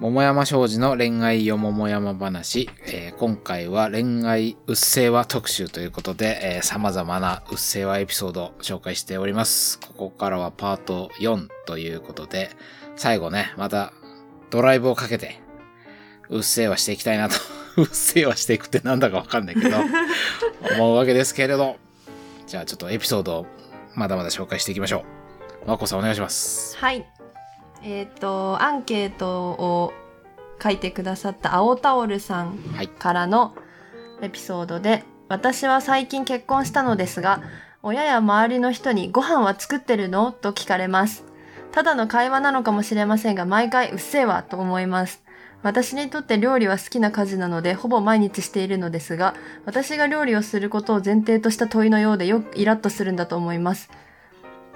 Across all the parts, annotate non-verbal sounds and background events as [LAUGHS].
桃山商事の恋愛よ桃山話、えー今回は恋愛うっせぇわ特集ということで、えー様々なうっせぇわエピソードを紹介しております。ここからはパート4ということで、最後ね、またドライブをかけて、うっせぇわしていきたいなと、[LAUGHS] うっせぇわしていくってなんだかわかんないけど、[LAUGHS] 思うわけですけれど、じゃあちょっとエピソードをまだまだ紹介していきましょう。まこさんお願いします。はい。えっ、と、アンケートを書いてくださった青タオルさんはい。からのエピソードで、私は最近結婚したのですが、親や周りの人にご飯は作ってるの？と聞かれます。ただの会話なのかもしれませんが、毎回うっせぇわと思います。私にとって料理は好きな家事なので、ほぼ毎日しているのですが、私が料理をすることを前提とした問いのようでよくイラッとするんだと思います。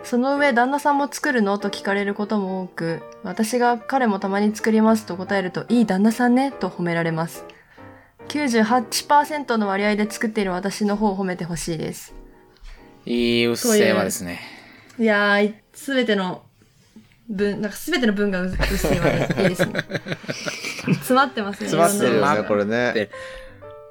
その上、旦那さんも作るの？と聞かれることも多く、私が彼もたまに作りますと答えると、いい旦那さんね、と褒められます。98%の割合で作っている私の方を褒めてほしいです。いいうっせぇわですね。いやー、すべての文、なんかすべての文がううっせえわで [LAUGHS] いいですね。詰まってますね。詰まってるよねこれね。で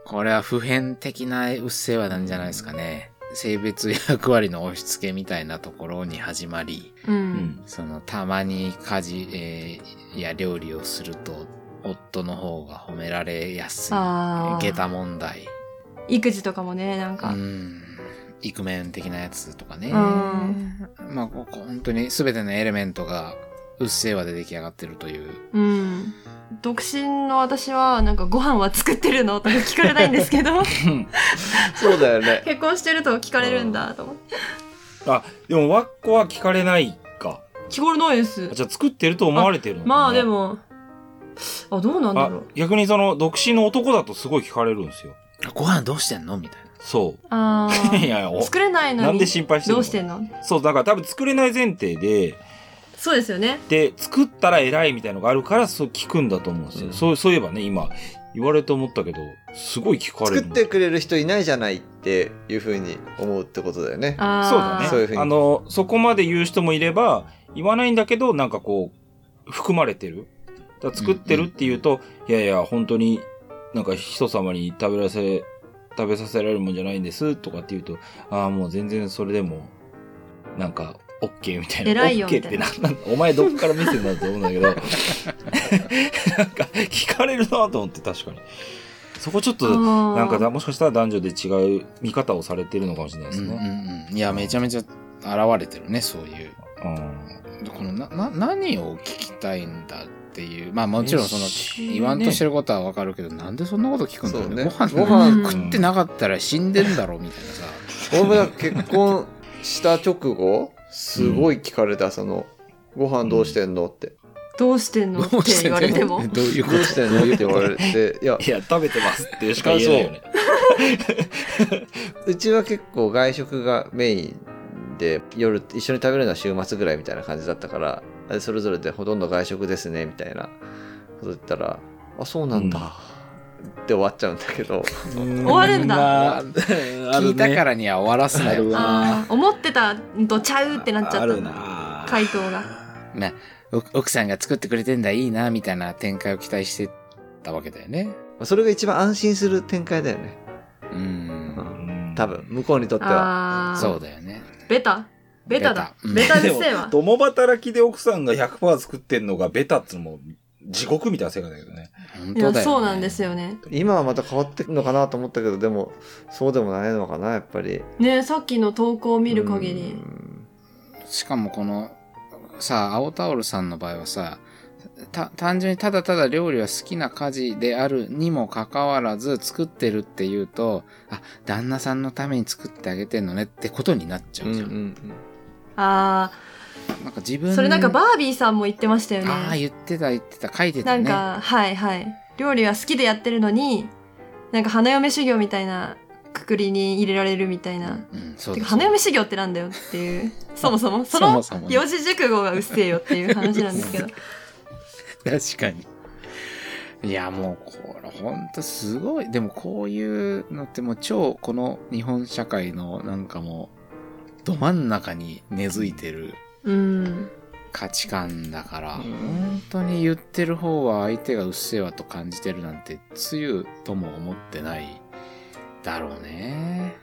これは普遍的なうっせぇわなんじゃないですかね。性別役割の押し付けみたいなところに始まり、う。うんん。そのたまに家事、えーや料理をすると、夫の方が褒められやすい。あ下駄あ。問題。育児とかもね、なんうか。ん。イクメン的なやつとかね。うんまあ、ここ本当に全てのエレメントがうっせぇわで出来上がってるという。うん。独身の私は、なんかご飯は作ってるのとか聞かれないんですけど、そうだよね。結婚してると聞かれるんだと思って。あ、でも、わっこは聞かれないか。聞かれないです。じゃあ作ってると思われてるのかなまあで。も、あ、どうなんだあろう。、逆にその、独身の男だとすごい聞かれるんですよ。ご飯どうしてんの？みたいな。そあう。[LAUGHS] いあ。や、お作れないのに。なんで心配してるの？どうしてんの？そう、だから多分作れない前提で、そうですよね。で、作ったら偉いみたいのがあるから、そう聞くんだと思うんですよ。うんそう、そういえばね、今、言われて思ったけど、すごい聞かれるの。作ってくれる人いないじゃないっていうふうに思うってことだよね。ああ。そうだね。そういうふうにあの、そこまで言う人もいれば、言わないんだけど、なんかこう、含まれてる。だ作ってるっていうと、いやいや、本当になんか人様に食べらせ、食べさせられるもんじゃないんです、とかって言うと、ああ、もう全然それでも、なんか、オッケーみたいな。偉いよオッケーってみたな、なんかお前どっから見せんだと思うんだけど、[LAUGHS] なんか、聞かれるなと思って、確かに。そこちょっと、ななんかだ、もしかしたら男女で違う見方をされてるのかもしれないですうんうんね。うん。いや、めちゃめちゃ現れてるね、そういう。うん。このな、な、何を聞きたいんだっていう。まあもちろんその、ね。言わんとしてることはわかるけど、なんでそんなこと聞くんだろうね。そうね。ご飯、ご飯。食ってなかったら死んでんだろうみたいなさ。俺も結婚した直後、すごい聞かれた、その、ご飯どうしてんのって。どうしてんのって言われても。[LAUGHS] どういうことどうしてんのって言われて、いや、[LAUGHS] いや、食べてますってしか言えないよね。[LAUGHS] うちは結構外食がメインで、夜一緒に食べるのは週末ぐらいみたいな感じだったから、あそれぞれでほとんど外食ですね、みたいなこと言ったら、あ、そうなんだ。って終わっちゃうんだけど、終わるんだまあ聞いたからには終わらすなよ。ああ、思ってたんとちゃうってなっちゃった。あるな回答が。まあ、お奥さんが作ってくれてんだ、いいな、みたいな展開を期待してたわけだよね。それが一番安心する展開だよね。う。うんん多分、向こうにとっては。そうだよね。ベタベタだ。ベベタでもタうっせえわ。共働きで奥さんが100%作ってんのがベタっつうのも地獄みたいな世界だけどね。本当だよ、ね。そうなんですよね。今はまた変わってくのかなと思ったけど、でも、そうでもないのかな、やっぱり。ねさっきの投稿を見る限うり。んしかもこの、さあ、青タオルさんの場合はさ、た、単純にただただ料理は好きな家事であるにもかかわらず作ってるっていうと、あ、旦那さんのために作ってあげてんのねってことになっちゃうんううじゃん。んああ、なんか自分でそれなんかバービーさんも言ってましたよああ、ね。言ってた言ってた、書いてたね。なんか、はいはい。料理は好きでやってるのに、なんか花嫁修行みたいなくくりに入れられるみたいな。うん、そう花嫁修行ってなんだよっていう。[LAUGHS] そもそも。その四字熟語がうっせえよっていう話なんですけど。[LAUGHS] 確かに。いや、もう、これ、ほんとすごい。でも、こういうのってもう超、この日本社会の、なんかもう、ど真ん中に根付いてるうん。価値観だから、うん本当に言ってる方は相手がうっせぇわと感じてるなんて、つゆとも思ってないだろうね。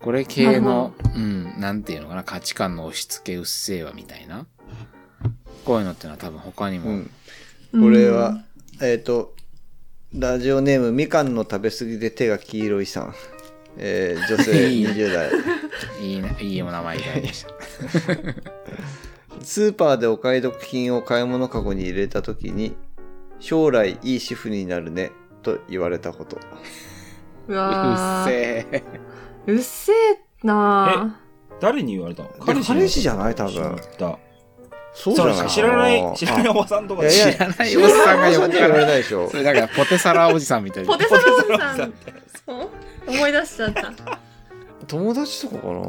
これ系の、うん、なんていうのかな、価値観の押し付けうっせぇわみたいな。こういうのってのは多分他にも、うん。これは、えっ、と、ラジオネームみかんの食べ過ぎで手が黄色いさん。えー女性いいね20代。いいね、いいお名前いただきました。スーパーでお買い得品を買い物かごに入れたときに、将来いい主婦になるね、と言われたこと。ううっせぇ。うっせえな誰に言われたの？彼氏じゃない？多分。知った。そうじゃない？そう知らない、知らないおばさんとか。知らないおっさんが知らないおっさんには言われないでしょ。そ。れだからポテサラおじさんみたいな。ポテサラおじさんおじさん。そう？思い出しちゃった友達とかかな？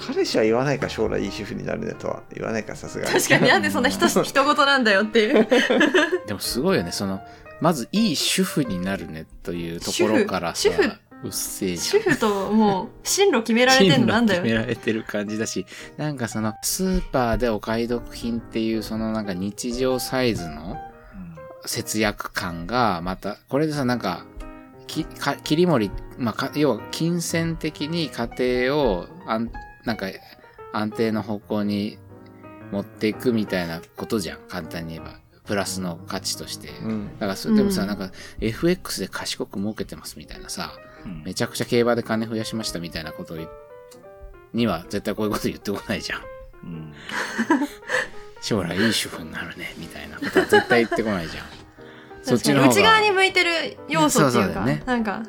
彼氏は言わないか将来いい主婦になるねとは。言わないかさすがに。確かに。なんでそんな人 [LAUGHS] 人事なんだよっていう。[LAUGHS] でもすごいよね、その、まずいい主婦になるねというところからさ、主婦主婦。うっせえ。主婦ともう進路決められてんの？なんだよ。決められてる感じだし、なんかその、スーパーでお買い得品っていう、そのなんか日常サイズの節約感が、また、これでさ、なんか、き、か切り盛り、まあ、か、要は、金銭的に家庭を、あん、なんか、安定の方向に持っていくみたいなことじゃん。簡単に言えば。プラスの価値として。うんだからそれでもさ、うんなんか FX で賢く儲けてますみたいなさ、うんめちゃくちゃ競馬で金増やしましたみたいなことには絶対こういうこと言ってこないじゃん。うん将来いい主婦になるねみたいなことは絶対言ってこないじゃん。そっちの。内側に向いてる要素っていうかねなんか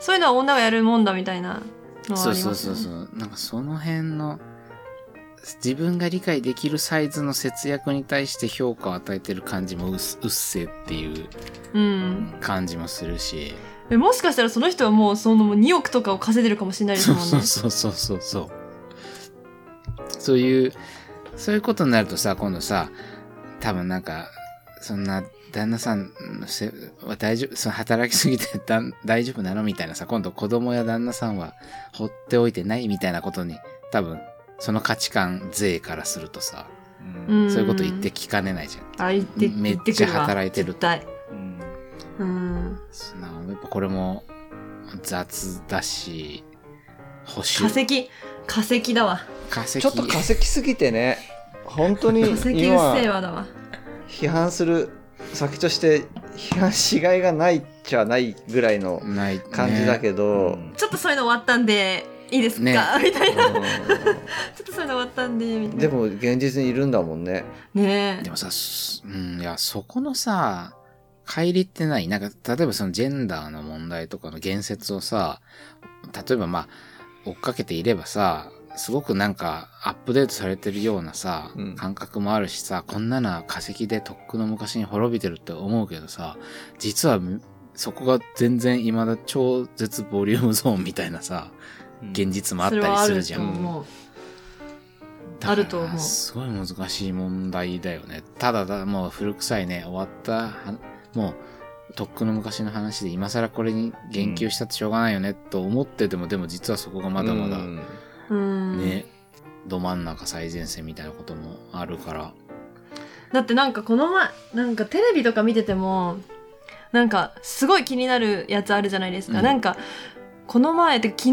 そういうのは女がやるもんだみたいなのはそうそうありますねそうそう。なんかその辺の自分が理解できるサイズの節約に対して評価を与えてる感じもうっせえっていううん感じもするし。えもしかしたらその人はもうそのもう2億とかを稼いでるかもしれないですもんねそうそうそうそうそう。そういう、そういうことになるとさ、今度さ、多分なんか、そんな、旦那さんのせは大丈夫、その働きすぎてだん大丈夫なの？みたいなさ、今度子供や旦那さんは放っておいてないみたいなことに、多分、その価値観勢からするとさ、うん。んそういうこと言って聞かねないじゃん。あ言ってめっちゃ働いてる絶対。うん。うん。そんなやっぱこれも雑だし、保守。化石化石だわ。化石。ちょっと化石すぎてね。本当に化石うっ今せえわだわ批判する先として批判しがいがないっちゃないぐらいのない、ね、感じだけど、ちょっとそういうの終わったんでいいですか、ね。みたいな。ちょうっとそういうの終わったんでみたいな。んでも現実にいるんだもんね。ね。でもさ、すうん、いや、そこのさ、乖離ってない。なんか、例えばそのジェンダーの問題とかの言説をさ、例えばまあ、追っかけていればさ、すごくなんか、アップデートされてるようなさうん、感覚もあるしさ、こんなな化石でとっくの昔に滅びてるって思うけどさ、実は、そこが全然未だ超絶ボリュームゾーンみたいなさ、現実もあったりするじゃん。と思う。あると思う。すごい難しい問題だよね。ただだ、もう古臭いね、終わったは、もう、とっくの昔の話で今更これに言及したってしょうがないよね、と思ってても、でも実はそこがまだまだうんうんね、ど真ん中最前線みたいなこともあるから。だってなんかこの前なんかテレビとか見ててもなんかすごい気になるやつあるじゃないですか、うん。なんかこの前で昨日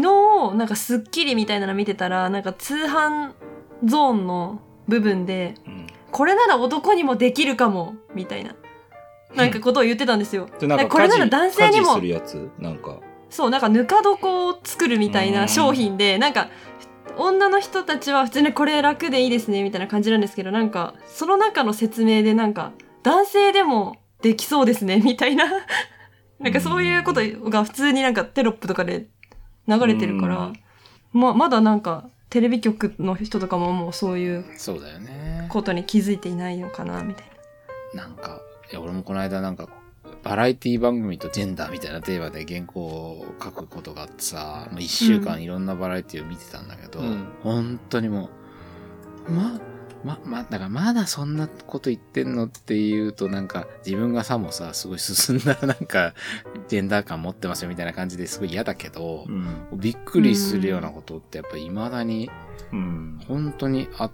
なんか『スッキリ』みたいなの見てたらなんか通販ゾーンの部分でうん。これなら男にもできるかもみたいな。なんかことを言ってたんですよ。[LAUGHS] でなんかこれなら男性にも。家事するやつなんか。そう、なんかぬか床を作るみたいな商品で、なんか、女の人たちは普通にこれ楽でいいですねみたいな感じなんですけど、なんか、その中の説明でなんか、男性でもできそうですね [LAUGHS] みたいな。なんかそういうことが普通になんかテロップとかで流れてるから、ま、まだなんか、テレビ局の人とかももうそういうそうだよね。ことに気づいていないのかなみたいな。なんか、いや、俺もこの間なんか、バラエティ番組とジェンダーみたいなテーマで原稿を書くことがあってさ、もう一週間いろんなバラエティを見てたんだけど、うん。本当にもう、ま、ま、ま、だからまだそんなこと言ってんのっていうとなんか自分がさもさ、すごい進んだ [LAUGHS] なんかジェンダー感持ってますよみたいな感じですごい嫌だけどう、ん。びっくりするようなことってやっぱり未だにうん。本当にあ、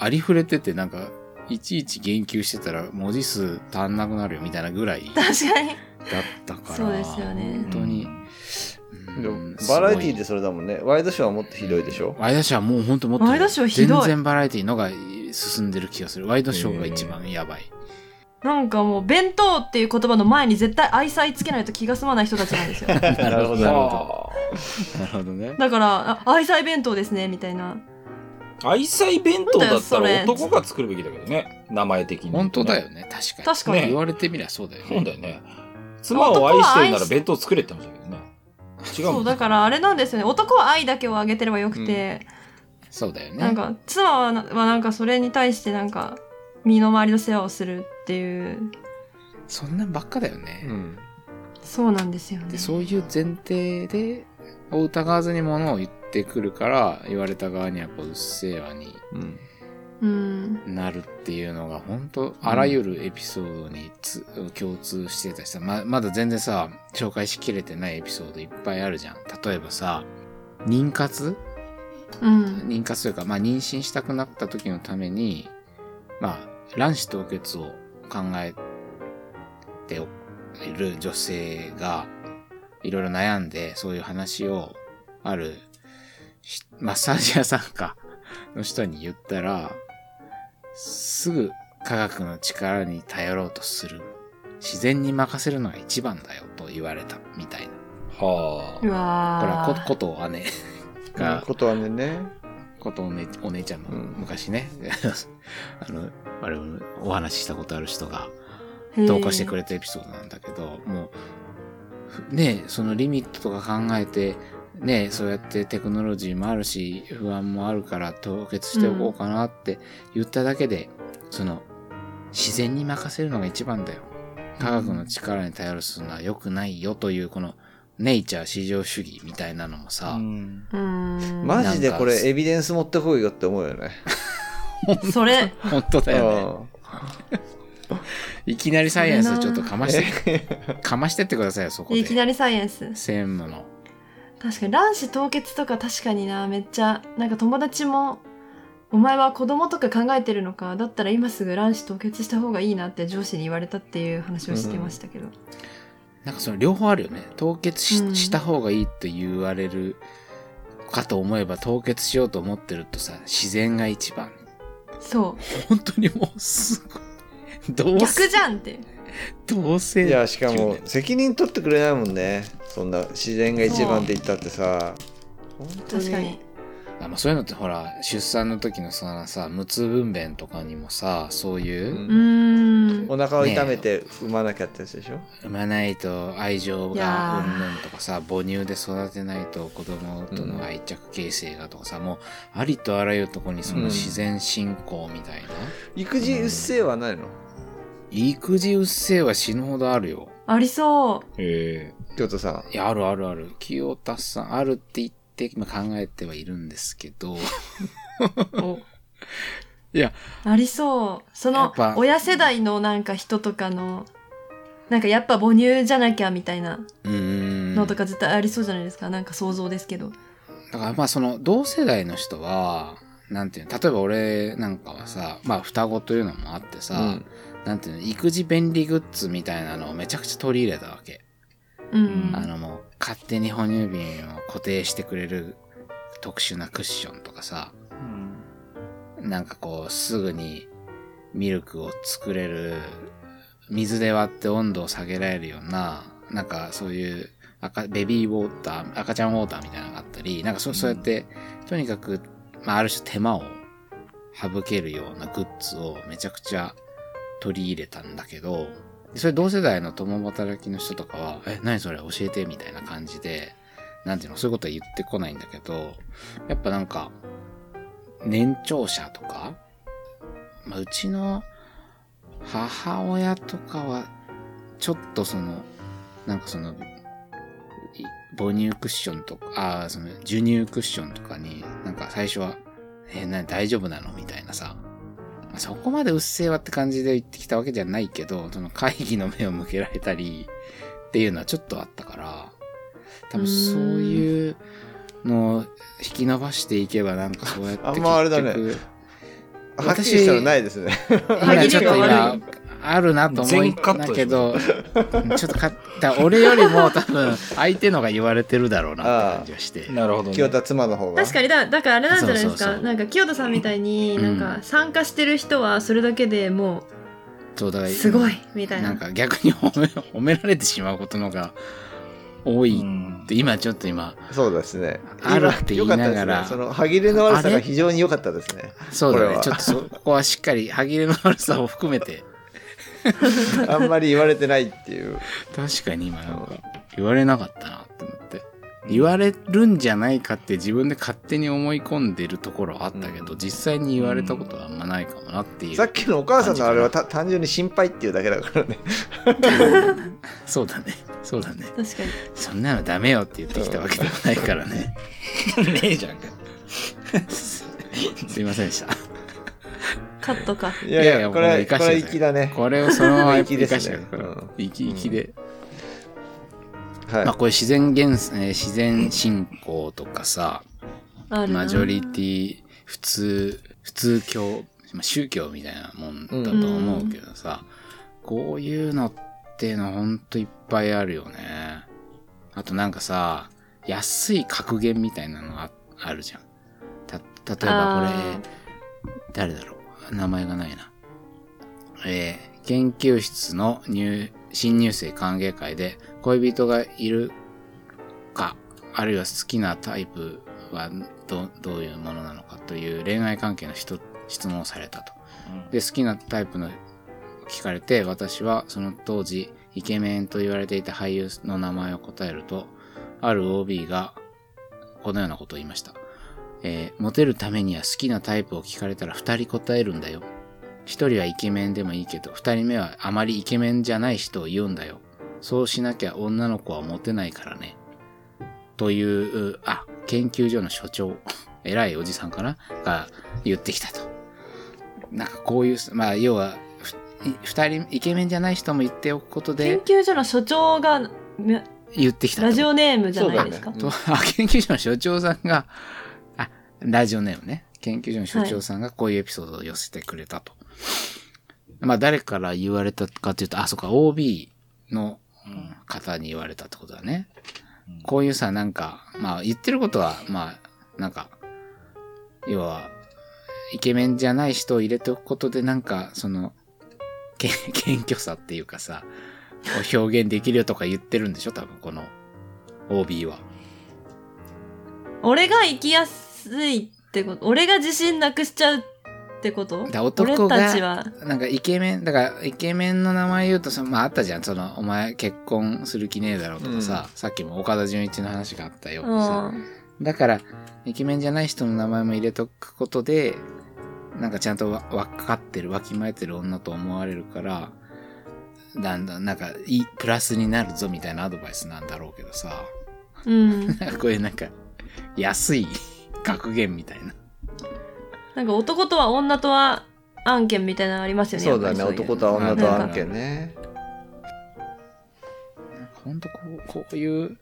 ありふれててなんか、いちいち言及してたら文字数足んなくなるよみたいなぐらいだっ確かに。たから。そうですよね本当に。でうんもバラエティーすでそれだもんね。ワイドショーはもっとひどいでしょ？ワイドショーはもう本当もっとワイドショーひどい全然バラエティーのが進んでる気がする。ワイドショーが一番やばい。なんかもう、弁当っていう言葉の前に絶対愛妻つけないと気が済まない人たちなんですよ。[LAUGHS] なるほど、なるほど。なるほどね。だから、あ愛妻弁当ですね、みたいな。愛妻弁当だったら男が作るべきだけどね。名前的に。本当だよ。ね、確かに。確かに。ね言われてみりゃそうだよね。そうだよね。妻を愛してるなら弁当作れって話だけどね。違うそう、だからあれなんですよね。男は愛だけをあげてればよくて、そうだよね。なんか、妻はなはなんかそれに対してなんか、身の回りの世話をするっていう、そんなんばっかだよね。うん。そうなんですよねで、。そういう前提で、を疑わずにものを言ってくるから、言われた側にはこう、うっせぇわにうん。うん。なるっていうのが、本当あらゆるエピソードにつ、共通してたしさ、ま、まだ全然さ、紹介しきれてないエピソードいっぱいあるじゃん。例えばさ、妊活？うん。妊活というか、まあ、妊娠したくなった時のために、まあ、卵子凍結を考えている女性が、いろいろ悩んで、そういう話を、ある、しマッサージ屋さんか、の人に言ったら、すぐ科学の力に頼ろうとする。自然に任せるのが一番だよと言われた、みたいな。はうわこれはーこ、こと姉が、ことはねね。ことお姉お姉ちゃんのうん昔ね、[LAUGHS] あの、あれお話ししたことある人が投稿してくれたエピソードなんだけど、もう、ねそのリミットとか考えて、ねそうやってテクノロジーもあるし、不安もあるから凍結しておこうかなって言っただけで、その、自然に任せるのが一番だよ。科学の力に頼るするのは良くないよという、この、ネイチャー至上主義みたいなのもあ。さ、うんうん。マジでこれエビデンス持ってこいよって思うよね。[LAUGHS] それ、本当だよね。いきなりサイエンスちょっとかまして、[LAUGHS] かましてってくださいよ、そこで。いきなりサイエンス。専務の。確かに卵子凍結とか確かになめっちゃ。なんか友達もお前は子供とか考えてるのかだったら今すぐ卵子凍結した方がいいなって上司に言われたっていう話をしてましたけど、なんかその両方あるよね。凍結し,、うん。した方がいいって言われるかと思えば凍結しようと思ってるとさ、自然が一番。そ本当にもうすごい。どう逆じゃんって [LAUGHS] どうせ。いや、しかも責任取ってくれないもんね。そんな自然が一番って言ったってさ。本当確かに。あまあ、そういうのってほら、出産の時のさ、さ、無痛分娩とかにもさ、そういう、うん。お腹を痛めて産まなきゃってやつでしょ、産まないと愛情がー。うんぬんとかさ母乳で育てないと子供との愛着形成がとかさ、もうありとあらゆるとこにその自然進行みたいな、育児うっせぇはないの？育児うっせぇは死ぬほどあるよ。ありそへえ。京都さ。ん。いやあるあるある。清田さんあるって言って今考えてはいるんですけど。[LAUGHS] いや。ありそう。その親世代のなんか人とかのなんかやっぱ母乳じゃなきゃみたいなのとか絶対ありそうじゃないですか、なんか想像ですけど。だからまあその同世代の人はなんていうの例えば俺なんかはさまあ双子というのもあってさ、うん。なんていうの育児便利グッズみたいなのをめちゃくちゃ取り入れたわけ。うん、あのもう勝手に哺乳瓶を固定してくれる特殊なクッションとかさ、なんかこうすぐにミルクを作れる、水で割って温度を下げられるような、なんかそういう赤ベビーウォーター、赤ちゃんウォーターみたいなのがあったり、なんかそそうやって、とにかく、まあある種手間を省けるようなグッズをめちゃくちゃ取り入れたんだけど、それ同世代の共働きの人とかは、え、何それ？教えてみたいな感じで、なんていうの、そういうことは言ってこないんだけど、やっぱなんか、年長者とか、まあ、うちの母親とかは、ちょっとその、なんかその、母乳クッションとか、ああ、その、授乳クッションとかに、なんか最初は、えー、な大丈夫なのみたいなさ、まあそこまでうっせえわって感じで言ってきたわけじゃないけど、その会議の目を向けられたりっていうのはちょっとあったから、多分そういうのを引き伸ばしていけばなんかそうやってあんまあれだね。結局はっきりしたのないですね。今ちょっと今、あるなと思い全カットだけど、ちょっとか、だ俺よりも多分、相手のが言われてるだろうなって感じがして。なるほど、ね。清田妻の方が。確かにだだからあれなんじゃないですかそうそうそうなんか清田さんみたいにうんなんか参加してる人はそれだけでもそうすごいみたいななんか逆に褒め褒められてしまうことのが多いうんって、今ちょっと今、そうですね。あるって言いながら今良かったですねその歯切れの悪さが非常に良かったですね。そうだね。ちょっとそここはしっかり歯切れの悪さを含めて、[LAUGHS] あんまり言われてないっていう。確かに今なんか言われなかったなって思って。言われるんじゃないかって自分で勝手に思い込んでるところはあったけど、実際に言われたことはあんまないかもなっていう。さっきのお母さんのあれはた単純に心配っていうだけだからね。[LAUGHS] そうだね。そうだね。確かにそんなのダメよって言ってきたわけでもないからね。[LAUGHS] ねえじゃんか。すいませんでした。カットかいやいや、これは、生粋だね。これをそのまま [LAUGHS] 粋生かしてる。生き生きで。はい。まあこういう自然現、えー自然信仰とかさ、マジョリティ、普通、普通教、まあ、宗教みたいなもんだと思うけどさ、こういうのっていうのほんといっぱいあるよね。あとなんかさ、安い格言みたいなのああるじゃん。た、例えばこあれ、誰だろう名前がないな。えー研究室の入、新入生歓迎会で恋人がいるか、あるいは好きなタイプはどどういうものなのかという恋愛関係の人質問をされたと。で、好きなタイプの聞かれて、私はその当時イケメンと言われていた俳優の名前を答えると、ある OB がこのようなことを言いました。えーモテるためには好きなタイプを聞かれたら二人答えるんだよ。一人はイケメンでもいいけど、二人目はあまりイケメンじゃない人を言うんだよ。そうしなきゃ女の子はモテないからね。という、あ、研究所の所長、偉いおじさんかな？が言ってきたと。なんかこういう、まあ要は、二人、イケメンじゃない人も言っておくこと研で究所の所長がめ言ってきたと。ラジオネームじゃないですか、そうと、あ、研究所の所長さんが、あ、ラジオネームね。研究所の所長さんがこういうエピソードを寄せてくれたと。まあ、誰から言われたかというと、あ、そっか、OB のうん方に言われたってことだね。こういうさ、なんか、まあ、言ってることは、まあ、なんか、要は、イケメンじゃない人を入れておくことで、なんか、その、け [LAUGHS] 謙虚さっていうかさ、を表現できるよとか言ってるんでしょ？多分、この OB は。俺が生きやすいってこと？俺が自信なくしちゃうってこと？男俺たちが、は。なんかイケメン、だからイケメンの名前言うとその、まああったじゃん、その、お前結婚する気ねえだろうとかさ、さっきも岡田准一の話があったよ。うだから、イケメンじゃない人の名前も入れとくことで、なんかちゃんとわ分かってる、わきまえてる女と思われるから、だんだん、なんか、いい、プラスになるぞみたいなアドバイスなんだろうけどさ、うん。[LAUGHS] こういうなんか、安い格言みたいな。なんか男とは女とは案件みたいなのありますよねそうだね。やっぱりい男とは女とは案件ね。ほんとこう、こういう、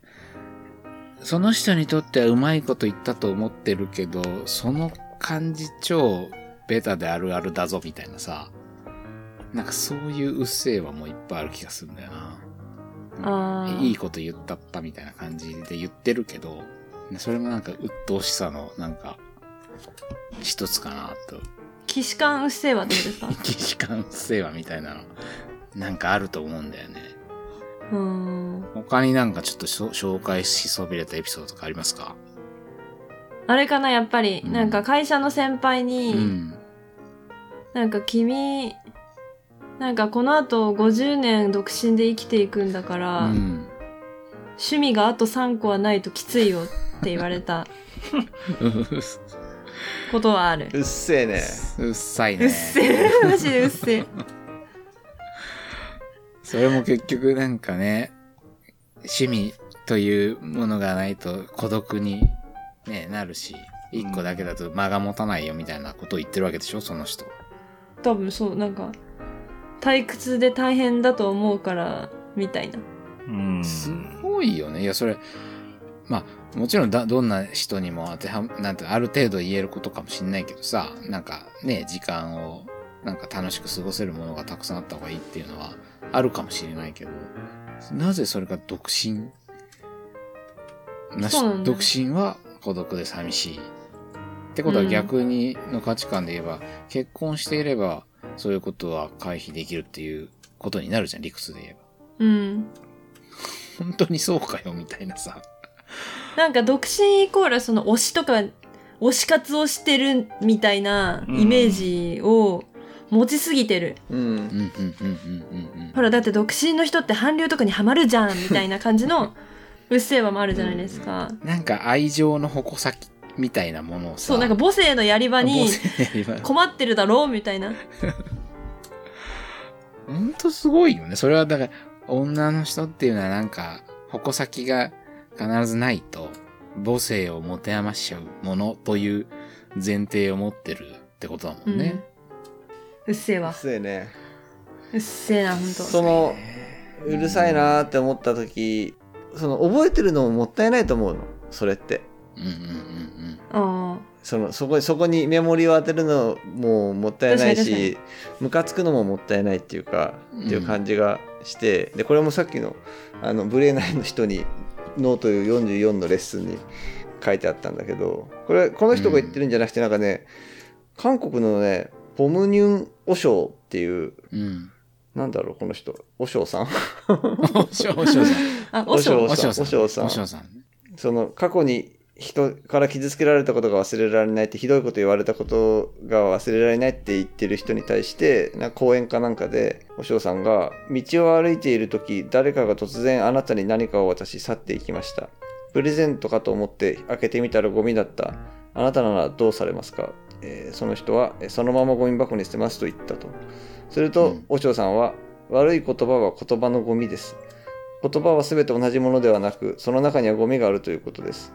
その人にとってはうまいこと言ったと思ってるけど、その感じ超ベタであるあるだぞみたいなさ、なんかそういううっせぇはもういっぱいある気がするんだよな。いいこと言ったったみたいな感じで言ってるけど、それもなんか鬱陶しさのなんか一つかなと。既視感うっせぇわってことですか？[LAUGHS] 既視感うっせぇわみたいなの、なんかあると思うんだよね。うーん他になんかちょっと紹介しそびれたエピソードとかありますか？あれかなやっぱり、うんなんか会社の先輩うに、ん。なんか君なんかこの後50年独身で生きていくんだから、うん。趣味があと3個はないときついよって言われた [LAUGHS] ことはあるうっせえね。うっさいうね。っせえマジでうっせえ [LAUGHS] それも結局なんかね、趣味というものがないと孤独に、ね、なるし、一個だけだと間が持たないよみたいなことを言ってるわけでしょその人。多分そうなんか退屈で大変だと思うからみたいなうん。すごいよね。いや、それ、まあ、もちろんだ、どんな人にも当ては、なんて、ある程度言えることかもしんないけどさ、なんかね、時間を、なんか楽しく過ごせるものがたくさんあった方がいいっていうのは、あるかもしれないけど、なぜそれが独身なし独身は孤独で寂しい。ってことは逆にの価値観で言えば、結婚していれば、そういうことは回避できるっていうことになるじゃん、理屈で言えば。うん。本当にそうかよ、みたいなさ。なんか独身イコールその推しとか、推し活をしてるみたいなイメージを持ちすぎてる。うんうん、うん、うん、うん、うん。ほら、だって独身の人って韓流とかにハマるじゃんみたいな感じのうっせぇわもあるじゃないですか。なんか愛情の矛先みたいなものをさ。そう、なんか母性のやり場に困ってるだろうみたいな。ほんとすごいよね。それはだから、女の人っていうのはなんか、矛先が必ずないと、母性を持て余しちゃうものという前提を持ってるってことだもんね。うっせぇわ。そうやね。うっせぇな、ほんと。そのうるさいなーって思った時その覚えてるのももったいないと思うの。それって。うんうんうんあそのそこそこにメモリを当てるのももったいないしムカつくのももったいないっていうか、うんっていう感じがしてでこれもさっきのあのブレないの人にノート44のレッスンに書いてあったんだけどこれこの人が言ってるんじゃなくてなんかね、韓国のねポムニュン・オショウっていううん。うん。なんだろうこの人オショウさん？おしょ、おしょうさん。あ。あ、おしょ。おしょうさん。おしょうさんおしょうさん。その過去に人から傷つけられたことが忘れられないってひどいこと言われたことが忘れられないって言ってる人に対してな講演かなんかでお嬢さんが道を歩いている時誰かが突然あなたに何かを渡し去っていきました。プレゼントかと思って開けてみたらゴミだった。あなたならどうされますか、えーその人はえーそのままゴミ箱に捨てますと言ったと。すると、うん。お嬢さんは悪い言葉は言葉のゴミです。言葉は全て同じものではなく、その中にはゴミがあるということです。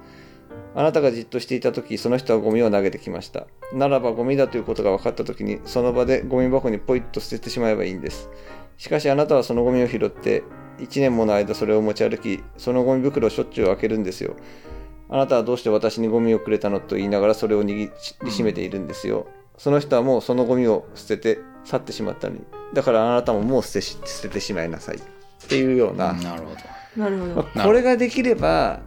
あなたがじっとしていた時、その人はゴミを投げてきました。ならばゴミだということが分かった時に、その場でゴミ箱にポイッと捨ててしまえばいいんです。しかしあなたはそのゴミを拾って、1年もの間それを持ち歩き、そのゴミ袋をしょっちゅう開けるんですよ。あなたはどうして私にゴミをくれたのと言いながらそれを握りしめているんですよ。その人はもうそのゴミを捨てて去ってしまったのに。だからあなたももう捨てし捨ててしまいなさい。っていうような。なるほど。なるほあこれができれば、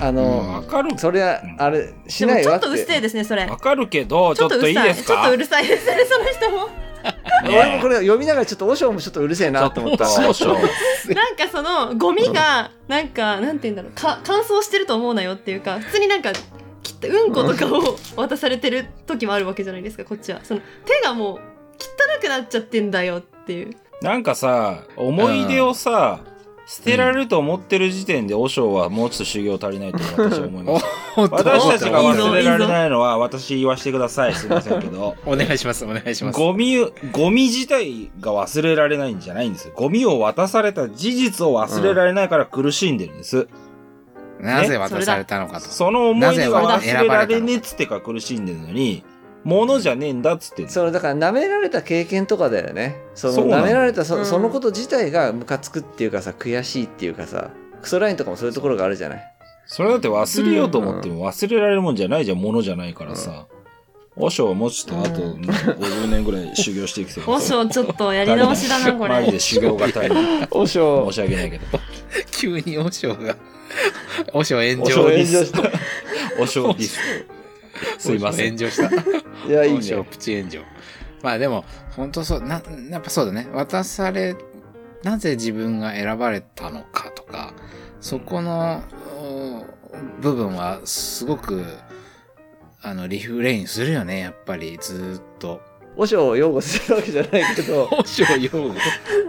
あうんの、わかる。それは、あれ、しないわって。ちょっとうっせぇですね、それ。わかるけど、ちちょっといいうるさい。ちょっですかとうるさいですね、その人も。[LAUGHS] 俺もこれ読みながらちょっと、和尚もちょっとうるせえなと思った。そうでしょ。なんかそのゴミがなんかなんて言うんだろうか乾燥してると思うなよっていうか普通になんかきっとうんことかを渡されてる時もあるわけじゃないですかこっちはその手がもう汚くなっちゃってんだよっていうなんかさ、思い出をさ、捨てられると思ってる時点で、和尚はもうちょっと修行足りないと私は思います。[LAUGHS] 私たちが忘れられないのは、私言わせてください。すいませんけど。お願いします、お願いします。ゴミ、ゴミ自体が忘れられないんじゃないんですよ。ゴミを渡された事実を忘れられないから苦しんでるんです。なぜ渡されたのかと。その思い出がなぜ忘れられねえっつってから苦しんでるのに、物じゃねえんだっつってそれだから舐められた経験とかだよね。そのそうなの。舐められたそ,、うん。そのこと自体がムカつくっていうかさ悔しいっていうかさクソラインとかもそういうところがあるじゃない。それだって忘れようと思っても忘れられるもんじゃないじゃん、物じゃないからさ。和尚はもうちょっとあとうん。50年ぐらい修行していくて和尚ちょっとやり直しだなこマジでれ修行が足りない。和尚。申し訳ないけど。[LAUGHS] 急に和尚が、和尚炎和尚上炎上した。和尚ディス。すいません。炎上した。いやいいねプチ炎上。まあでも、本当そう、な、やっぱそうだね。渡され、なぜ自分が選ばれたのかとか、そこのお部分はすごく、あの、リフレインするよね、やっぱり、ずーっと。和尚を擁護するわけじゃないけど和尚用語。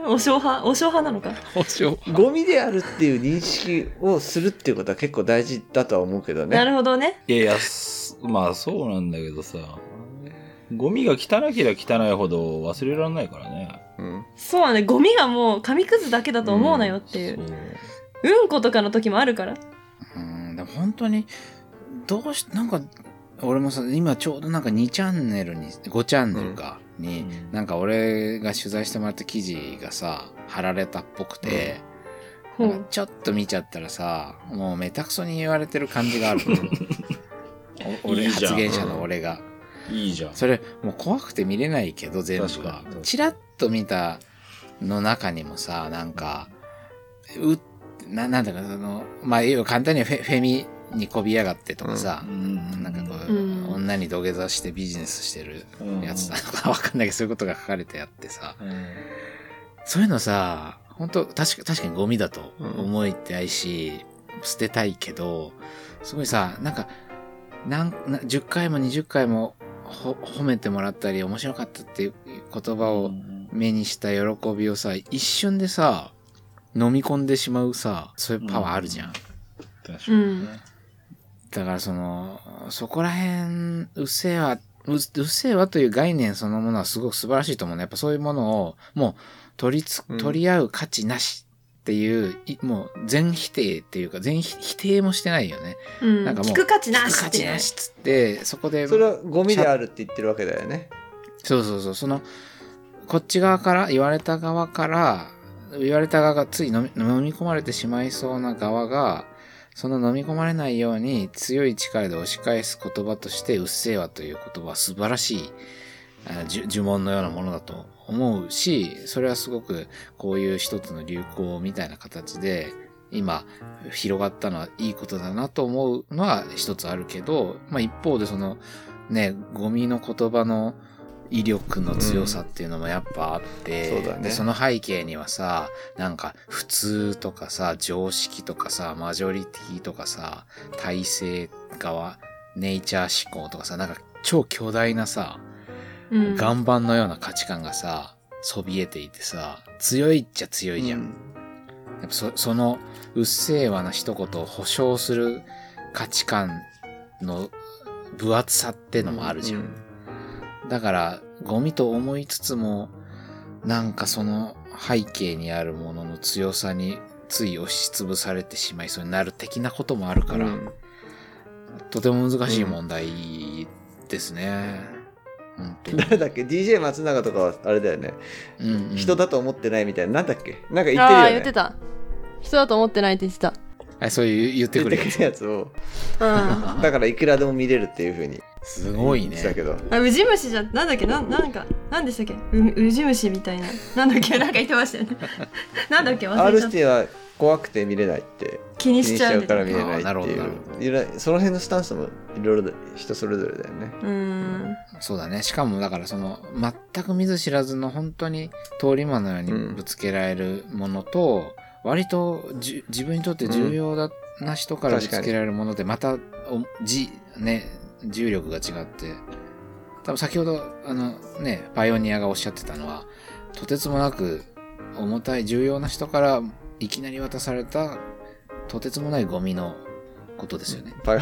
お尚派？お尚派なのか？和尚。ゴミであるっていう認識をするっていうことは結構大事だとは思うけどねなるほどねいやいや、すまあそうなんだけどさ。ゴミが汚ければ汚いほど忘れられないからね。うん。そうだゴミがもう紙くずだけだと思うなよっていう、う。んことかの時もあるから。うん、でも本当に、どうし、なんか、俺もさ、今ちょうどなんか2チャンネルに、5チャンネルか、に、うん。なんか俺が取材してもらった記事がさ、貼られたっぽくて、ほう。なんかちょっと見ちゃったらさ、もうめたくそに言われてる感じがあるの。[LAUGHS] お俺、いいじゃん。発言者の俺が。いいじゃん。それ、もう怖くて見れないけど、全部は確かに確か。に。チラッと見たの中にもさ、なんか、う、な、なんだか、その、まあ、要は簡単にはフェフェミにこびやがってとかさ、うん。なんかこう、うん。女に土下座してビジネスしてるうん。やつなのか [LAUGHS] わかんないけど、そういうことが書かれてあってさ、うん。そういうのさ、本当確か、確かにゴミだと思いたいし、捨てたいけど、すごいさ、なんか、なんな10回も20回もほ褒めてもらったり、面白かったっていう言葉を目にした喜びをさ、一瞬でさ、飲み込んでしまうさ、そういうパワーあるじゃん。確かにね。だからその、そこら辺、うっせぇわ、ううっせぇわという概念そのものはすごく素晴らしいと思うね。やっぱそういうものを、もう、取りつうん、取り合う価値なしっていう、いもう、全否定っていうか、全否否定もしてないよね。うん。なんかもう聞く価値なし価ってね値なしっつって、そこで、それはゴミであるって言ってるわけだよね。そうそうそう、その、こっち側から、言われた側から、言われた側がつい飲み飲み込まれてしまいそうな側が、その飲み込まれないように強い力で押し返す言葉として、うっせぇわという言葉は素晴らしい、呪文のようなものだと思うし、それはすごくこういう一つの流行みたいな形で、今広がったのはいいことだなと思うのは一つあるけど、まあ一方でそのね、ゴミの言葉の威力の強さっていうのもやっぱあって、うんそうだね。でその背景にはさ、なんか普通とかさ、常識とかさ、マジョリティとかさ、体制側、ネイチャー思考とかさ、なんか超巨大なさ、うん。岩盤のような価値観がさ、そびえていてさ、強いっちゃ強いじゃん。うんやっぱそそのうっせぇわな一言を保証する価値観の分厚さってのもあるじゃん。うんだから、ゴミと思いつつも、なんかその背景にあるものの強さについ押しつぶされてしまいそうになる的なこともあるから、うんとても難しい問題ですね。誰だっけ ?DJ 松永とかはあれだよね。うんうん人だと思ってないみたいな。なんだっけ？なんか言ってるよああ、ね。言ってた。人だと思ってないって言ってた。あそういう言ってくるやつ言ってくるやつを。うん。[LAUGHS] だからいくらでも見れるっていうふうにすごいね言って。たけど。あ、ウジ虫じゃ、なんだっけ？な、なんか、なんでしたっけ？うウジ虫みたいな。なんだっけ？なんか言ってましたよね。[LAUGHS] なんだっけ？忘 R れちゃった。シティは怖くて見れないって。気にしちゃう。から見れないってあーなるほどいう。その辺のスタンスもいろいろだ人それぞれだよね。うん。そうだね。しかもだからその、全く見ず知らずの本当に通り魔のようにぶつけられるものと、割とじゅ自分にとって重要だな人からぶつけられるもので、また、おじ、ね、重力が違って、多分先ほど、あのね、パイオニアがおっしゃってたのは、とてつもなく重たい重要な人からいきなり渡された、とてつもないゴミのことですよね。パイオ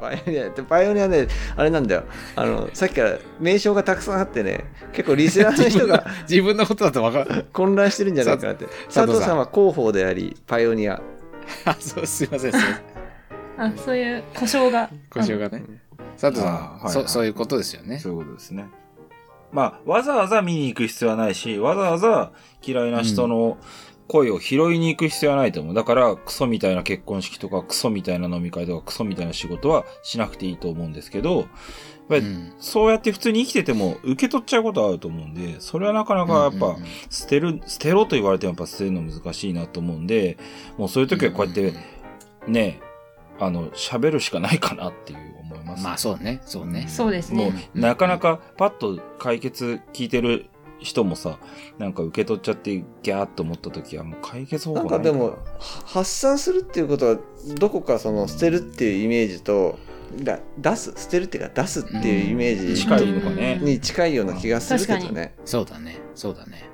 パイオニアってパイオニアねあれなんだよあの [LAUGHS] さっきから名称がたくさんあってね結構リスナーの人が [LAUGHS] 自分のことだとわかる。混乱してるんじゃないかなって佐藤さんは広報でありパイオニア [LAUGHS] あ、そう、すいません、すいません。あ、そういう故障が。故障がね。佐藤さん、はいはいそ、そういうことですよね。そういうことですね。まあ、わざわざ見に行く必要はないし、わざわざ嫌いな人の声を拾いに行く必要はないと思う。だから、クソみたいな結婚式とか、クソみたいな飲み会とか、クソみたいな仕事はしなくていいと思うんですけど、やっぱりうんそうやって普通に生きてても受け取っちゃうことはあると思うんで、それはなかなかやっぱうんうんうん捨てる、捨てろと言われてもやっぱ捨てるの難しいなと思うんで、もうそういう時はこうやってね、あの、喋るしかないかなっていう思います。まあそうね、そうね。そうですもね。う、なかなかパッと解決聞いてる人もさ、なんか受け取っちゃってギャーっと思った時はもう解決方なん法ないかでもは発散するっていうことはどこかその捨てるっていうイメージとだ出す捨てるっていうか出すっていうイメージ近いのかね。に近いような気がするけど確ね。そうだね、そうだね。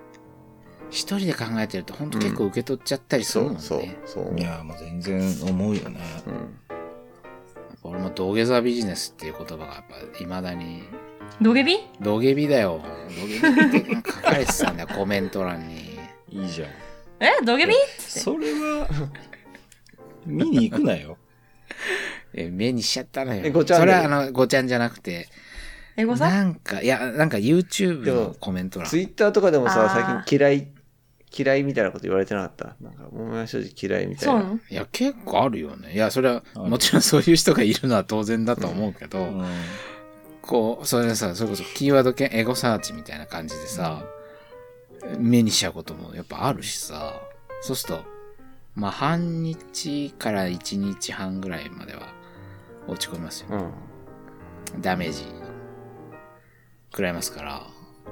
一人で考えてると本当結構受け取っちゃったりするもんね。そうそうそう。いや、もう全然思うよね。うん俺も土下座ビジネスっていう言葉がやっぱ未だに、ドゲビ土下ビだよ。土下ビって書かれてたんだよ、コメント欄に。いいじゃん。え？ドゲビそれは、見に行くなよ。え目にしちゃったのよ。えごちゃんそれはあの、ごちゃんじゃなくて、エゴさなんか、いや、なんか YouTube のコメント欄。ツイッターとかでもさ最近嫌い嫌いみたいなこと言われてなかった？なんか、桃山正直嫌いみたいな。そうなの？いや、結構あるよね。いや、それは、もちろんそういう人がいるのは当然だと思うけど、うんこう、それでさ、それこそキーワード系エゴサーチみたいな感じでさ、目にしちゃうこともやっぱあるしさ、そうすると、まあ、半日から1日半ぐらいまでは落ち込みますよ。うん。ダメージ食らいますから、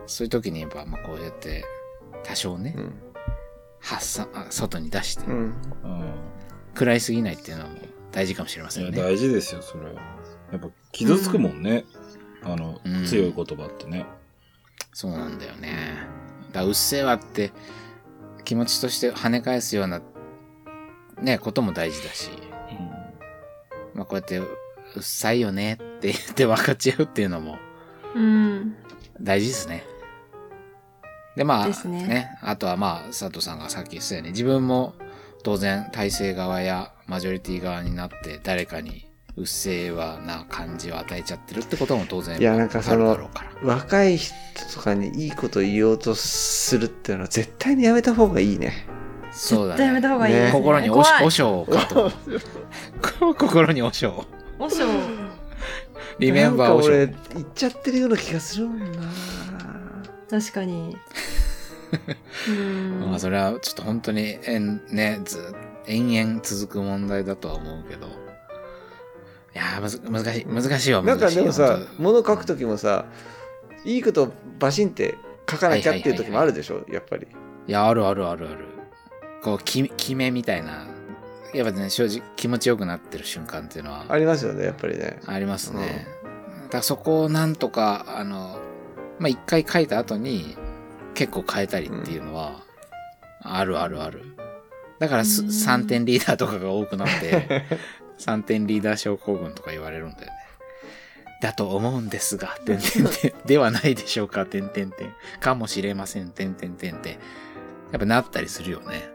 そういう時にやっぱ、まあ、こうやって、多少ね、うん。発散、あ外に出して、うん。うん食らいすぎないっていうのも大事かもしれませいや、んね。大事ですよ、それは。やっぱ、傷つくもんね。あのうん、強い言葉ってね。そうなんだよね。だうっせぇわって気持ちとして跳ね返すようなね、ことも大事だし、まあこうやってうっさいよねって言って分かち合うっていうのもうん。大事ですね。で、まあ、ですねあとはまあ、佐藤さんがさっき言ってたように、自分も当然体制側やマジョリティ側になって誰かにうっせぇわな感じを与えちゃってるってことも当然いやなんかそのあるだろうから。若い人とかにいいこと言おうとするっていうのは絶対にやめた方がいいね。そうだ絶対やめた方がいいね。心におし、おしょうかと。[LAUGHS] 心におしょう。おしょう。リメンバーおしょなんう。か俺言っちゃってるような気がするもんな。確かに。[LAUGHS] うん。まあそれはちょっと本当に、えんね、ず、延々続く問題だとは思うけど。いやーむず、難しい、難しいわ、なんかでもさ本、物書くときもさ、いいことバシンって書かなきゃっていう時もあるでしょ、やっぱり。当いや、あるあるあるある。こう、き、決めみたいな。やっぱね、正直気持ちよくなってる瞬間っていうのはありますよね、やっぱりね。ありますね。だからそこをなんとか、あの、まあ、一回書いた後に結構変えたりっていうのは、あるあるある。だからすうん3点リーダーとかが多くなって、[LAUGHS] 3点リーダー症候群とか言われるんだよね。だと思うんですが、てんてんてん。[LAUGHS] ではないでしょうか、てんてんてん。かもしれません、てんてんてんって。やっぱなったりするよね。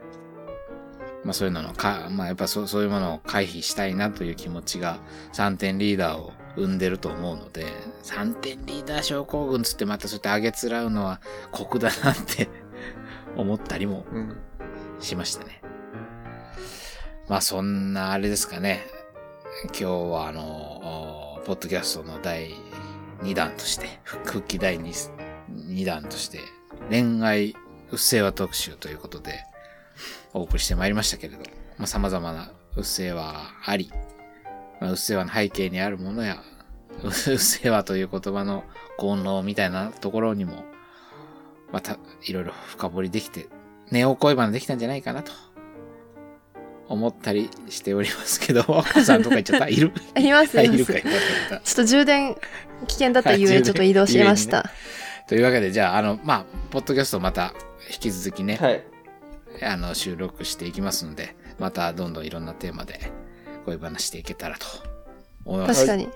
まあそういうののか、まあやっぱそうそういうものを回避したいなという気持ちが3点リーダーを生んでると思うので、3点リーダー症候群つってまたそうやってあげつらうのは酷だなって [LAUGHS] 思ったりもうん。しましたね。まあそんなあれですかね。今日はあの、ポッドキャストの第2弾として、[LAUGHS] 復帰第 2, 2弾として、恋愛うっせぇわ特集ということで、お送りしてまいりましたけれど、まあ様々なうっせぇわあり、まあ、うっせぇわの背景にあるものや、[LAUGHS] うっせぇわという言葉の効能みたいなところにも、また、いろいろ深掘りできて、ネオ恋バナできたんじゃないかなと、思ったりしておりますけど、ワコさんとか言っちゃったいる？[LAUGHS] います、あいます。いるかい [LAUGHS] ちょっと充電危険だったゆえ、ちょっと移動しました。というわけで、じゃあ、あの、まあ、ポッドキャストまた引き続きね、はい。あの、収録していきますんで、またどんどんいろんなテーマで恋話していけたらと思います。確かに。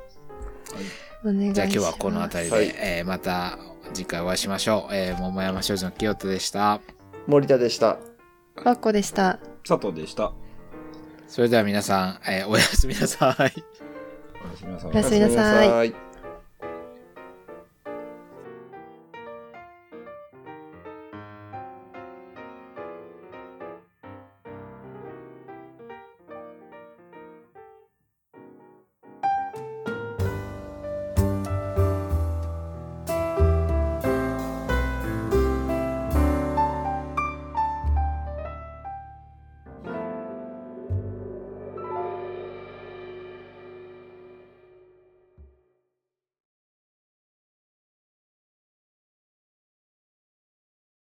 お願いします。じゃあ今日はこの辺りで、はいえーまた次回お会いしましょう。えー桃山商事の清人でした。森田でした。バッコでした。佐藤でした。それでは皆さん、えーおやすみなさい。おやすみなさい。おやすみなさい。おやすみなさい